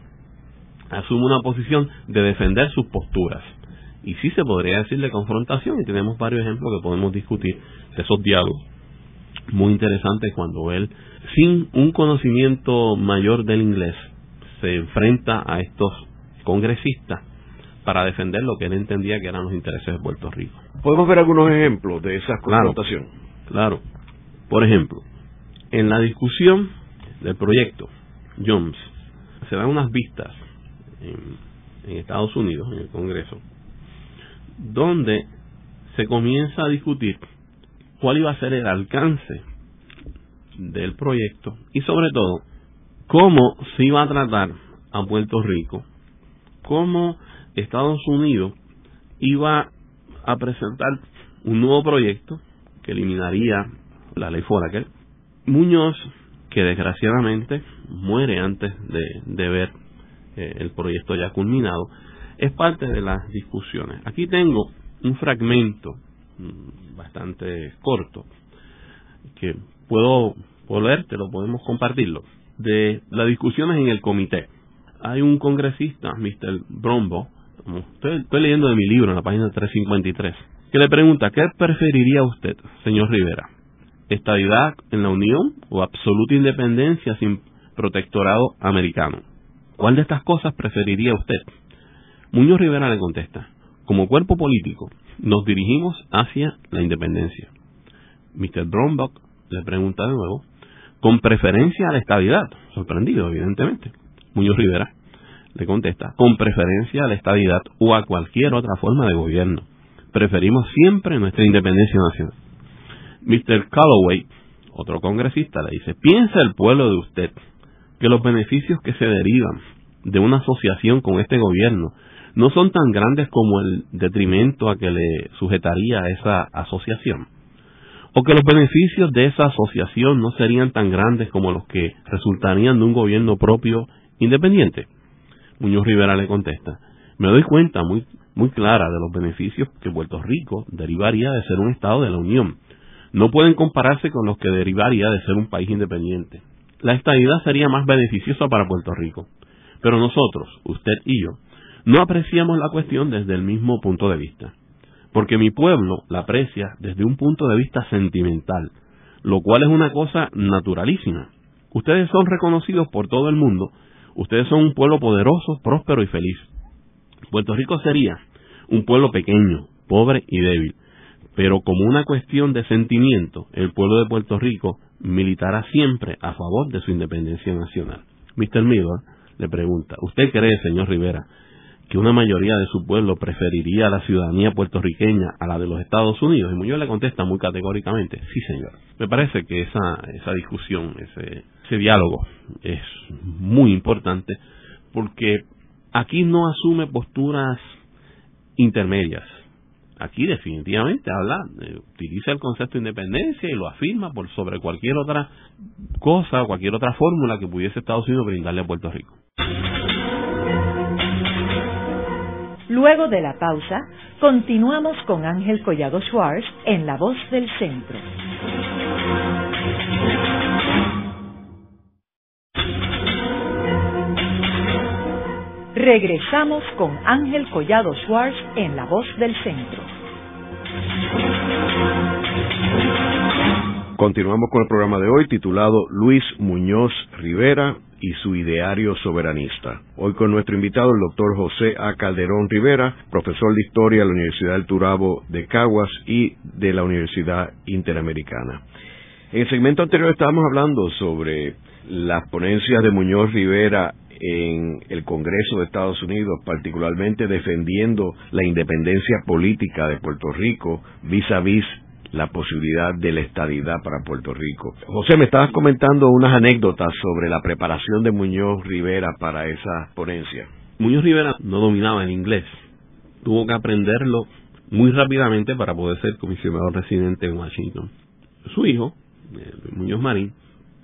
asume una posición de defender sus posturas. Y sí se podría decir de confrontación, y tenemos varios ejemplos que podemos discutir de esos diálogos muy interesantes cuando él, sin un conocimiento mayor del inglés, se enfrenta a estos congresistas para defender lo que él entendía que eran los intereses de Puerto Rico. ¿Podemos ver algunos ejemplos de esa confrontación? Claro, Por ejemplo, en la discusión del proyecto Jones, se dan unas vistas en, Estados Unidos, en el Congreso, donde se comienza a discutir cuál iba a ser el alcance del proyecto y sobre todo cómo se iba a tratar a Puerto Rico, cómo Estados Unidos iba a presentar un nuevo proyecto que eliminaría la ley Foraker. Muñoz, que desgraciadamente muere antes de, ver eh, el proyecto ya culminado, es parte de las discusiones. Aquí tengo un fragmento mm, bastante corto que puedo, puedo lo podemos compartirlo, de las discusiones en el comité. Hay un congresista, Mr. Brombo, estoy, leyendo de mi libro en la página 353, que le pregunta, ¿qué preferiría usted, señor Rivera? ¿Estadidad en la Unión o absoluta independencia sin protectorado americano? ¿Cuál de estas cosas preferiría usted? Muñoz Rivera le contesta, como cuerpo político, nos dirigimos hacia la independencia. Mr. Brownback le pregunta de nuevo, con preferencia a la estabilidad, sorprendido evidentemente. Muñoz Rivera le contesta, con preferencia a la estabilidad o a cualquier otra forma de gobierno. Preferimos siempre nuestra independencia nacional. Mr. Calloway, otro congresista, le dice, piensa el pueblo de usted que los beneficios que se derivan de una asociación con este gobierno no son tan grandes como el detrimento a que le sujetaría esa asociación. O que los beneficios de esa asociación no serían tan grandes como los que resultarían de un gobierno propio independiente. Muñoz Rivera le contesta, me doy cuenta muy, muy clara de los beneficios que Puerto Rico derivaría de ser un Estado de la Unión. No pueden compararse con los que derivaría de ser un país independiente. La estabilidad sería más beneficiosa para Puerto Rico. Pero nosotros, usted y yo, no apreciamos la cuestión desde el mismo punto de vista. Porque mi pueblo la aprecia desde un punto de vista sentimental, lo cual es una cosa naturalísima. Ustedes son reconocidos por todo el mundo Ustedes son un pueblo poderoso, próspero y feliz. Puerto Rico sería un pueblo pequeño, pobre y débil, pero como una cuestión de sentimiento, el pueblo de Puerto Rico militará siempre a favor de su independencia nacional. Mr. Miller le pregunta, ¿usted cree, señor Rivera, que una mayoría de su pueblo preferiría la ciudadanía puertorriqueña a la de los Estados Unidos? Y Muñoz le contesta muy categóricamente, sí señor. Me parece que esa, esa discusión, ese, ese diálogo es muy importante porque aquí no asume posturas intermedias. Aquí definitivamente habla, eh, utiliza el concepto de independencia y lo afirma por sobre cualquier otra cosa, cualquier otra fórmula que pudiese Estados Unidos brindarle a Puerto Rico. Luego de la pausa, continuamos con Ángel Collado Schwartz en La Voz del Centro. Regresamos con Ángel Collado Schwartz en La Voz del Centro. Continuamos con el programa de hoy titulado Luis Muñoz Rivera y su ideario soberanista. Hoy con nuestro invitado el doctor José A. Calderón Rivera, profesor de Historia de la Universidad del Turabo de Caguas y de la Universidad Interamericana. En el segmento anterior estábamos hablando sobre las ponencias de Muñoz Rivera en el Congreso de Estados Unidos, particularmente defendiendo la independencia política de Puerto Rico vis a vis la posibilidad de la estadidad para Puerto Rico. José, me estabas comentando unas anécdotas sobre la preparación de Muñoz Rivera para esa ponencia. Muñoz Rivera no dominaba el inglés. Tuvo que aprenderlo muy rápidamente para poder ser comisionado residente en Washington. Su hijo, eh, Muñoz Marín,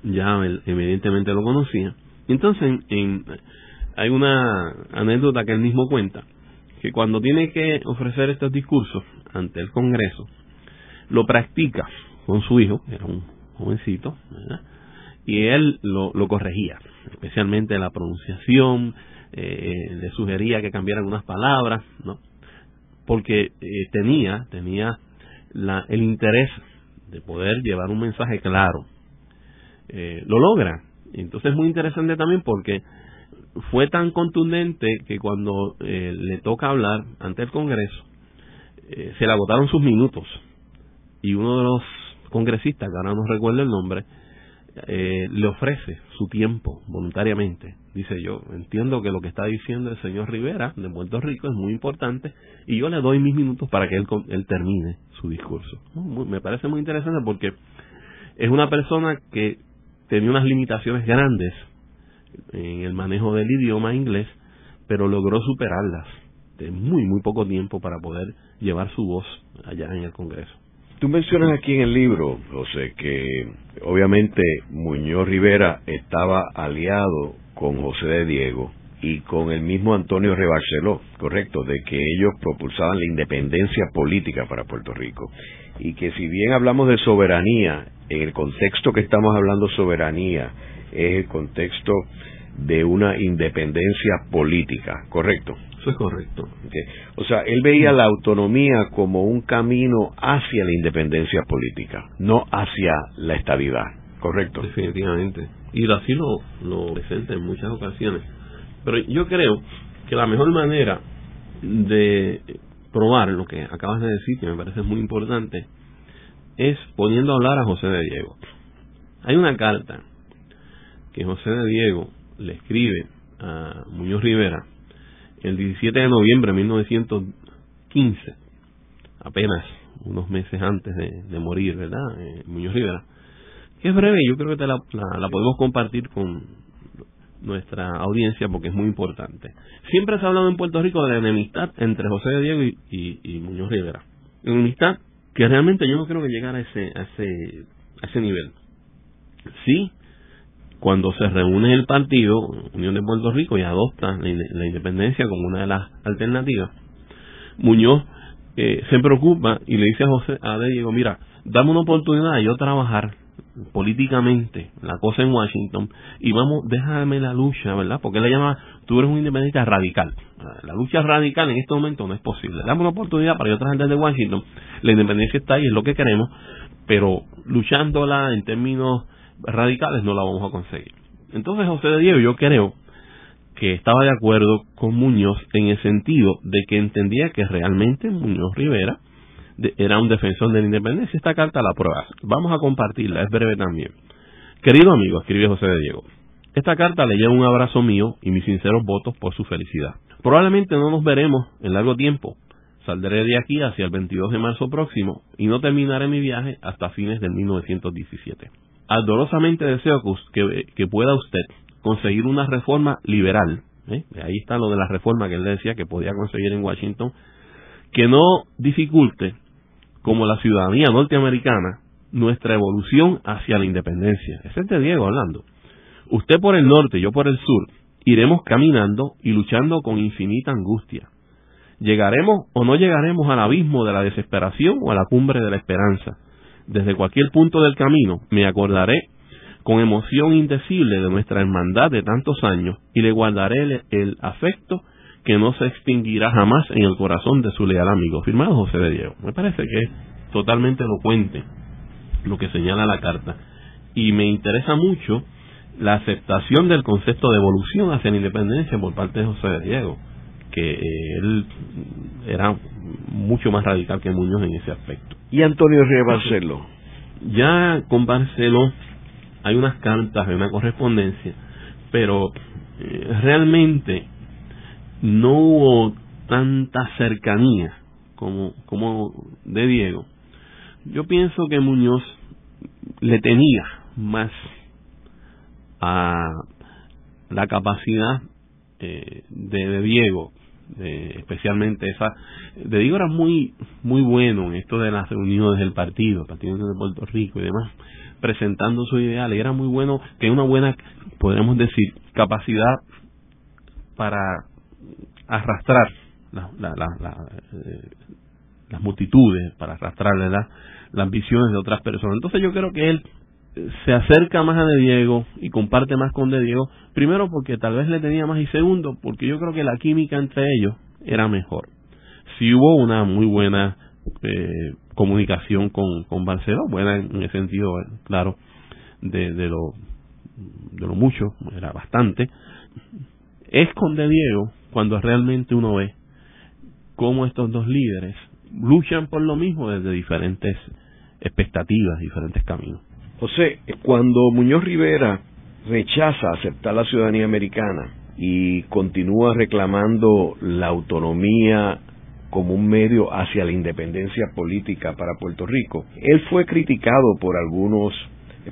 ya evidentemente lo conocía. Entonces, en, hay una anécdota que él mismo cuenta, que cuando tiene que ofrecer estos discursos ante el Congreso, lo practica con su hijo, era un jovencito, y él lo, lo, corregía, especialmente la pronunciación, eh, le sugería que cambiara algunas palabras, ¿no? porque eh, tenía, tenía la, el interés de poder llevar un mensaje claro. Eh, lo logra. Entonces es muy interesante también porque fue tan contundente que cuando le toca hablar ante el Congreso, se le agotaron sus minutos y uno de los congresistas, que ahora no recuerdo el nombre, eh, le ofrece su tiempo voluntariamente. Dice yo, entiendo que lo que está diciendo el señor Rivera de Puerto Rico es muy importante y yo le doy mis minutos para que él, él termine su discurso. me parece muy interesante porque es una persona que tenía unas limitaciones grandes en el manejo del idioma inglés, pero logró superarlas de muy, muy poco tiempo para poder llevar su voz allá en el Congreso. Tú mencionas aquí en el libro, José, que obviamente Muñoz Rivera estaba aliado con José de Diego y con el mismo Antonio Rebarceló, correcto, de que ellos propulsaban la independencia política para Puerto Rico. Y que si bien hablamos de soberanía, en el contexto que estamos hablando soberanía, es el contexto de una independencia política, correcto. Eso es correcto. O sea, él veía la autonomía como un camino hacia la independencia política, no hacia la estabilidad, ¿correcto? Definitivamente. Y así lo, lo presenta en muchas ocasiones. Pero yo creo que la mejor manera de probar lo que acabas de decir, que me parece muy importante, es poniendo a hablar a José de Diego. Hay una carta que José de Diego le escribe a Muñoz Rivera el 17 de noviembre de 1915, apenas unos meses antes de, morir, ¿verdad? Eh, Muñoz Rivera. Que es breve, yo creo que te la, la, podemos compartir con nuestra audiencia porque es muy importante. Siempre se ha hablado en Puerto Rico de la enemistad entre José de Diego y, y, Muñoz Rivera. Enemistad que realmente yo no creo que llegara a ese, a ese, a ese nivel. Sí, cuando se reúne el partido Unión de Puerto Rico y adopta la, independencia como una de las alternativas, Muñoz eh, se preocupa y le dice a José a Diego, mira, dame una oportunidad de yo trabajar políticamente la cosa en Washington y vamos, déjame la lucha, ¿verdad? Porque él le llama, tú eres un independiente radical. La lucha radical en este momento no es posible. Dame una oportunidad para yo trabajar desde Washington. La independencia está ahí, es lo que queremos, pero luchándola en términos radicales no la vamos a conseguir. Entonces José de Diego yo creo que estaba de acuerdo con Muñoz en el sentido de que entendía que realmente Muñoz Rivera era un defensor de la independencia. Esta carta la prueba. Vamos a compartirla, es breve también. Querido amigo, escribe José de Diego, esta carta le lleva un abrazo mío y mis sinceros votos por su felicidad. Probablemente no nos veremos en largo tiempo. Saldré de aquí hacia el 22 de marzo próximo y no terminaré mi viaje hasta fines del 1917. Ardorosamente deseo que, que pueda usted conseguir una reforma liberal, ¿eh? ahí está lo de la reforma que él decía que podía conseguir en Washington, que no dificulte, como la ciudadanía norteamericana, nuestra evolución hacia la independencia. Ese es de Diego hablando. Usted por el norte, yo por el sur, iremos caminando y luchando con infinita angustia. Llegaremos o no llegaremos al abismo de la desesperación o a la cumbre de la esperanza. Desde cualquier punto del camino me acordaré con emoción indecible de nuestra hermandad de tantos años y le guardaré el, afecto que no se extinguirá jamás en el corazón de su leal amigo. Firmado José de Diego. Me parece que es totalmente elocuente lo que señala la carta. Y me interesa mucho la aceptación del concepto de evolución hacia la independencia por parte de José de Diego, que eh, él era mucho más radical que Muñoz en ese aspecto. ¿Y Antonio Ríos Barceló? Ya con Barceló hay unas cartas, hay una correspondencia, pero eh, realmente no hubo tanta cercanía como, como de Diego. Yo pienso que Muñoz le tenía más a la capacidad eh, de, Diego, especialmente esa, de Diego era muy muy bueno en esto de las reuniones del partido, el Partido de Puerto Rico y demás, presentando su ideal era muy bueno, que una buena, podríamos decir, capacidad para arrastrar eh, las multitudes, para arrastrar las ambiciones de otras personas. Entonces yo creo que él eh, se acerca más a De Diego y comparte más con De Diego, primero porque tal vez le tenía más y segundo porque yo creo que la química entre ellos era mejor. Si hubo una muy buena eh, comunicación con, con Barcelona, buena en el sentido, claro, de, de, lo, de lo mucho, era bastante, es con De Diego cuando realmente uno ve cómo estos dos líderes luchan por lo mismo desde diferentes expectativas, diferentes caminos. José, cuando Muñoz Rivera rechaza aceptar la ciudadanía americana y continúa reclamando la autonomía como un medio hacia la independencia política para Puerto Rico. Él fue criticado por algunos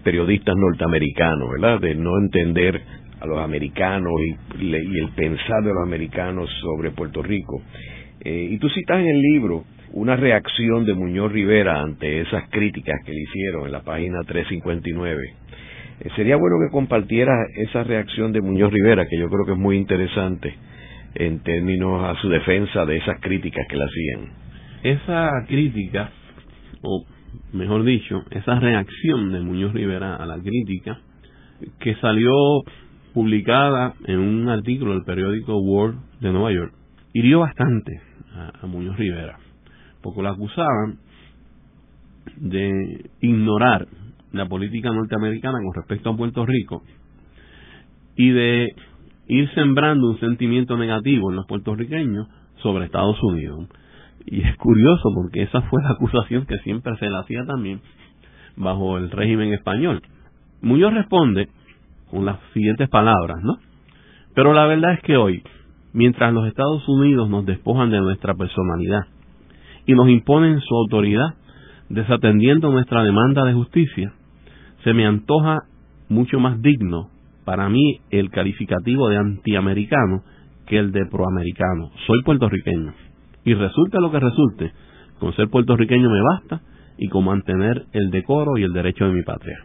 periodistas norteamericanos, ¿verdad? De no entender a los americanos y, el pensar de los americanos sobre Puerto Rico. Eh, y tú citas en el libro una reacción de Muñoz Rivera ante esas críticas que le hicieron en la página 359. Eh, sería bueno que compartiera esa reacción de Muñoz Rivera, que yo creo que es muy interesante en términos a su defensa de esas críticas que le hacían. Esa crítica, o mejor dicho, esa reacción de Muñoz Rivera a la crítica, que salió publicada en un artículo del periódico World de Nueva York, hirió bastante a, Muñoz Rivera, porque lo acusaban de ignorar la política norteamericana con respecto a Puerto Rico y de ir sembrando un sentimiento negativo en los puertorriqueños sobre Estados Unidos. Y es curioso porque esa fue la acusación que siempre se le hacía también bajo el régimen español. Muñoz responde con las siguientes palabras, ¿no? Pero la verdad es que hoy, mientras los Estados Unidos nos despojan de nuestra personalidad y nos imponen su autoridad, desatendiendo nuestra demanda de justicia, se me antoja mucho más digno para mí el calificativo de antiamericano que el de proamericano. Soy puertorriqueño. Y resulta lo que resulte, con ser puertorriqueño me basta y con mantener el decoro y el derecho de mi patria.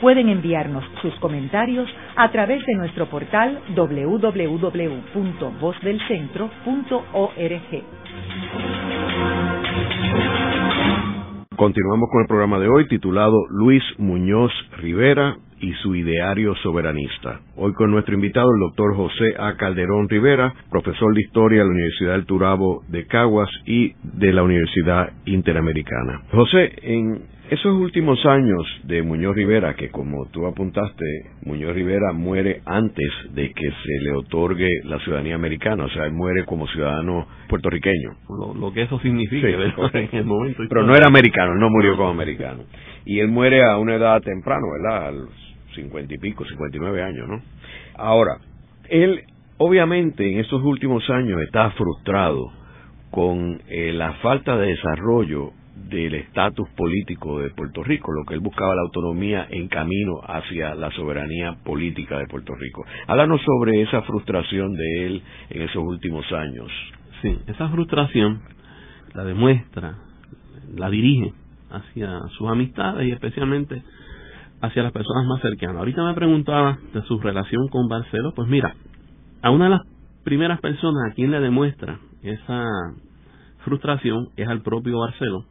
Pueden enviarnos sus comentarios a través de nuestro portal www.vozdelcentro.org. Continuamos con el programa de hoy titulado Luis Muñoz Rivera y su ideario soberanista. Hoy con nuestro invitado el doctor José A. Calderón Rivera, profesor de Historia de la Universidad del Turabo de Caguas y de la Universidad Interamericana. José, en esos últimos años de Muñoz Rivera, que como tú apuntaste, Muñoz Rivera muere antes de que se le otorgue la ciudadanía americana, o sea, él muere como ciudadano puertorriqueño. Lo, que eso significa, en el momento. Pero no era americano, no murió como americano. Y él muere a una edad temprana, ¿verdad? A los cincuenta y pico, cincuenta y nueve años, ¿no? Ahora, él obviamente en estos últimos años está frustrado con eh, la falta de desarrollo del estatus político de Puerto Rico, lo que él buscaba la autonomía en camino hacia la soberanía política de Puerto Rico. Háblanos sobre esa frustración de él en esos últimos años. Sí, esa frustración la demuestra, la dirige hacia sus amistades y especialmente hacia las personas más cercanas. Ahorita me preguntaba de su relación con Barceló, pues mira, a una de las primeras personas a quien le demuestra esa frustración es al propio Barceló,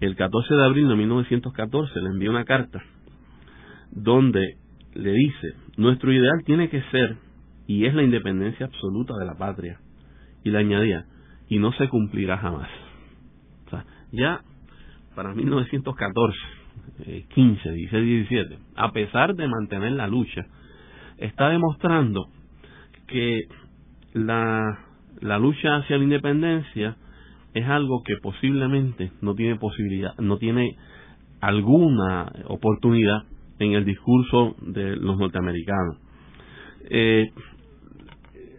el 14 de abril de 1914 le envió una carta donde le dice, nuestro ideal tiene que ser y es la independencia absoluta de la patria. Y le añadía, y no se cumplirá jamás. O sea, ya para 1914, 15, 16, 17, a pesar de mantener la lucha, está demostrando que la, la lucha hacia la independencia es algo que posiblemente no tiene posibilidad, no tiene alguna oportunidad en el discurso de los norteamericanos. Eh,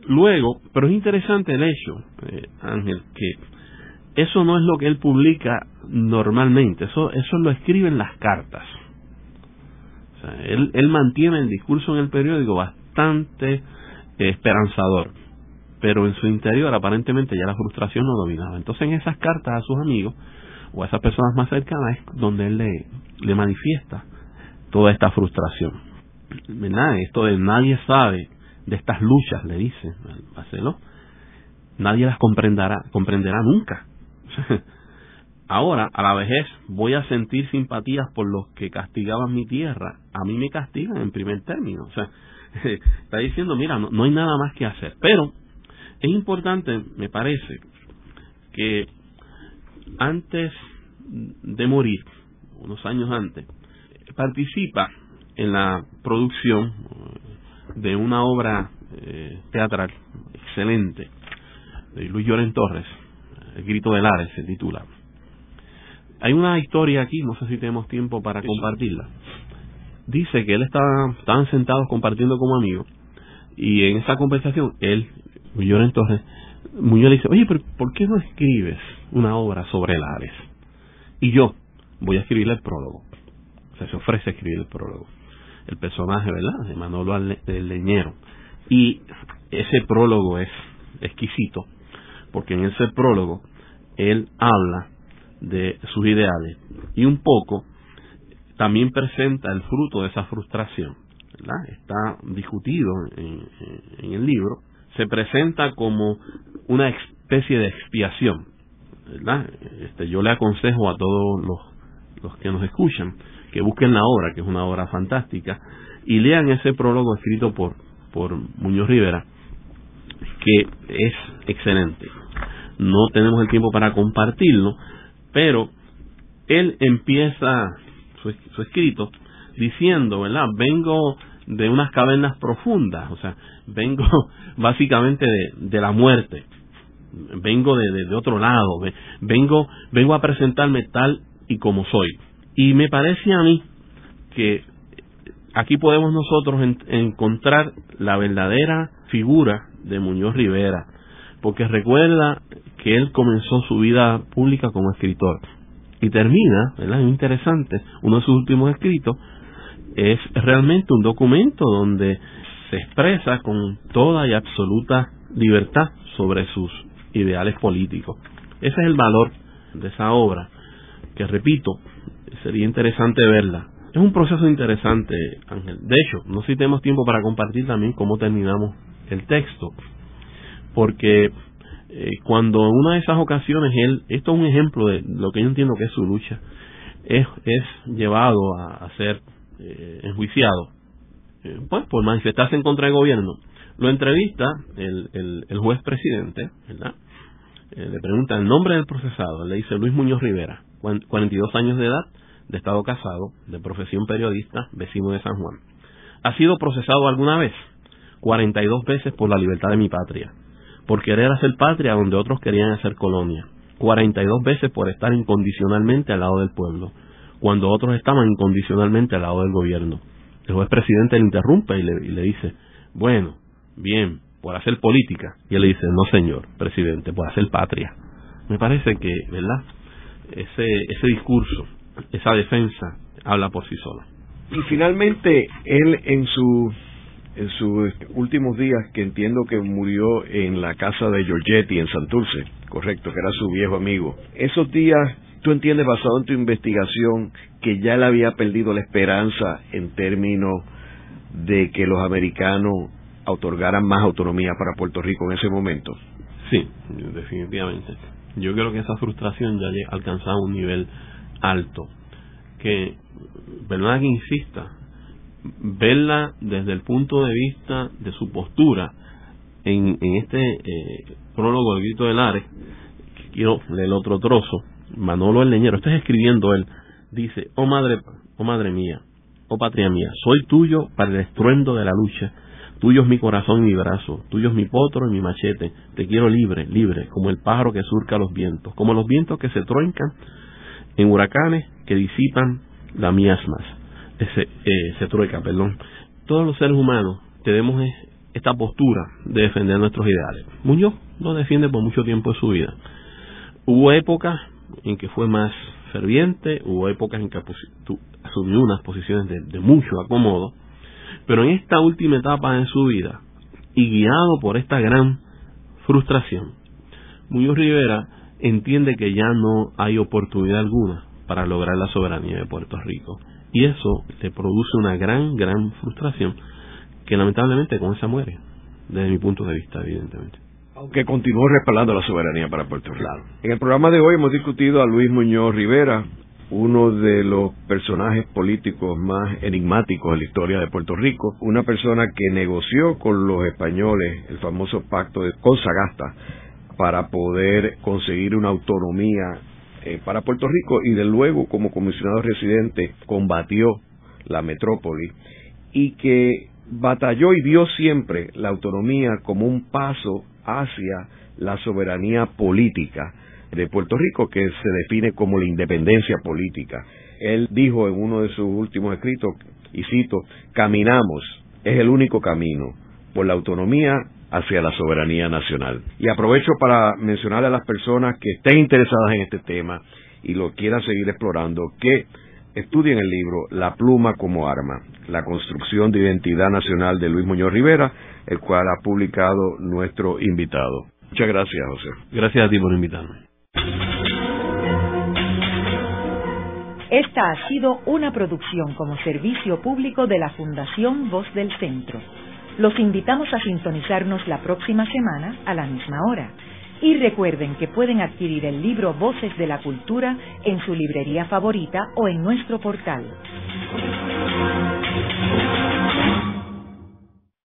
luego, pero es interesante el hecho, eh, Ángel, que eso no es lo que él publica normalmente, eso, eso lo escribe en las cartas. O sea, él, él mantiene el discurso en el periódico bastante esperanzador pero en su interior aparentemente ya la frustración no dominaba. Entonces en esas cartas a sus amigos o a esas personas más cercanas es donde él le, le manifiesta toda esta frustración. ¿Verdad? Esto de nadie sabe de estas luchas, le dice Marcelo, nadie las comprenderá, comprenderá nunca. Ahora, a la vejez, voy a sentir simpatías por los que castigaban mi tierra. A mí me castigan en primer término. O sea, está diciendo, mira, no hay nada más que hacer. Pero es importante, me parece, que antes de morir, unos años antes, participa en la producción de una obra eh, teatral excelente de Luis Lloren Torres, El Grito del Ares se titula. Hay una historia aquí, no sé si tenemos tiempo para compartirla. Dice que él estaba, estaban sentados compartiendo como amigos y en esa conversación él Muñoz entonces, Muñoz le dice, oye, pero ¿por qué no escribes una obra sobre el Ares? Y yo voy a escribir el prólogo. O sea, se ofrece a escribir el prólogo. El personaje, ¿verdad? De Manolo el Leñero. Y ese prólogo es exquisito, porque en ese prólogo él habla de sus ideales y un poco también presenta el fruto de esa frustración. ¿verdad? Está discutido en el libro se presenta como una especie de expiación. ¿verdad? Este, yo le aconsejo a todos los, los que nos escuchan que busquen la obra, que es una obra fantástica, y lean ese prólogo escrito por, por Muñoz Rivera, que es excelente. No tenemos el tiempo para compartirlo, pero él empieza su, su escrito diciendo, ¿verdad? Vengo de unas cavernas profundas, o sea, vengo básicamente de, la muerte, vengo de, otro lado, vengo, vengo a presentarme tal y como soy. Y me parece a mí que aquí podemos nosotros encontrar la verdadera figura de Muñoz Rivera, porque recuerda que él comenzó su vida pública como escritor y termina, ¿verdad? Es interesante, uno de sus últimos escritos es realmente un documento donde se expresa con toda y absoluta libertad sobre sus ideales políticos. Ese es el valor de esa obra, que repito, sería interesante verla es un proceso interesante, Ángel. De hecho, no sé si tenemos tiempo para compartir también cómo terminamos el texto, porque eh, cuando en una de esas ocasiones él, esto es un ejemplo de lo que yo entiendo que es su lucha, es, es llevado a, ser eh, enjuiciado, eh, pues por manifestarse en contra del gobierno. Lo entrevista el, el, juez presidente, ¿verdad? le pregunta el nombre del procesado, le dice Luis Muñoz Rivera, 42 años de edad, de estado casado, de profesión periodista, vecino de San Juan. ¿Ha sido procesado alguna vez? 42 veces por la libertad de mi patria, por querer hacer patria donde otros querían hacer colonia, 42 veces por estar incondicionalmente al lado del pueblo, cuando otros estaban incondicionalmente al lado del gobierno. El juez presidente le interrumpe y le, y le dice, bueno, bien, por hacer política. Y él le dice, no señor, presidente, por hacer patria. Me parece que, ¿verdad? Ese, ese discurso esa defensa habla por sí sola. Y finalmente, él en su en sus últimos días, que entiendo que murió en la casa de Giorgetti en Santurce, correcto, que era su viejo amigo. Esos días, tú entiendes, basado en tu investigación, que ya él había perdido la esperanza en términos de que los americanos otorgaran más autonomía para Puerto Rico en ese momento. Sí, definitivamente. Yo creo que esa frustración ya alcanzaba un nivel alto, que, verdad que insista, verla desde el punto de vista de su postura en, en este eh, prólogo del grito del Ares, quiero leer otro trozo, Manolo el Leñero, está escribiendo él, dice, oh madre, oh madre mía, oh patria mía, soy tuyo para el estruendo de la lucha, tuyo es mi corazón y mi brazo, tuyo es mi potro y mi machete, te quiero libre, libre, como el pájaro que surca los vientos, como los vientos que se truencan en huracanes que disipan las miasmas, ese, eh, se trueca, perdón. Todos los seres humanos tenemos esta postura de defender nuestros ideales. Muñoz lo defiende por mucho tiempo de su vida. Hubo épocas en que fue más ferviente, hubo épocas en que asumió unas posiciones de, mucho acomodo, pero en esta última etapa de su vida, y guiado por esta gran frustración, Muñoz Rivera entiende que ya no hay oportunidad alguna para lograr la soberanía de Puerto Rico. Y eso le produce una gran, gran frustración que lamentablemente con esa muere, desde mi punto de vista, evidentemente. Aunque continúe respaldando la soberanía para Puerto Rico. En el programa de hoy hemos discutido a Luis Muñoz Rivera, uno de los personajes políticos más enigmáticos de la historia de Puerto Rico, una persona que negoció con los españoles el famoso pacto de Consagasta para poder conseguir una autonomía eh, para Puerto Rico y de luego como comisionado residente combatió la metrópoli y que batalló y vio siempre la autonomía como un paso hacia la soberanía política de Puerto Rico que se define como la independencia política. Él dijo en uno de sus últimos escritos, y cito, caminamos, es el único camino, por la autonomía hacia la soberanía nacional. Y aprovecho para mencionar a las personas que estén interesadas en este tema y lo quieran seguir explorando, que estudien el libro La pluma como arma, la construcción de identidad nacional de Luis Muñoz Rivera, el cual ha publicado nuestro invitado. Muchas gracias, José. Gracias a ti por invitarme. Esta ha sido una producción como servicio público de la Fundación Voz del Centro. Los invitamos a sintonizarnos la próxima semana a la misma hora. Y recuerden que pueden adquirir el libro Voces de la Cultura en su librería favorita o en nuestro portal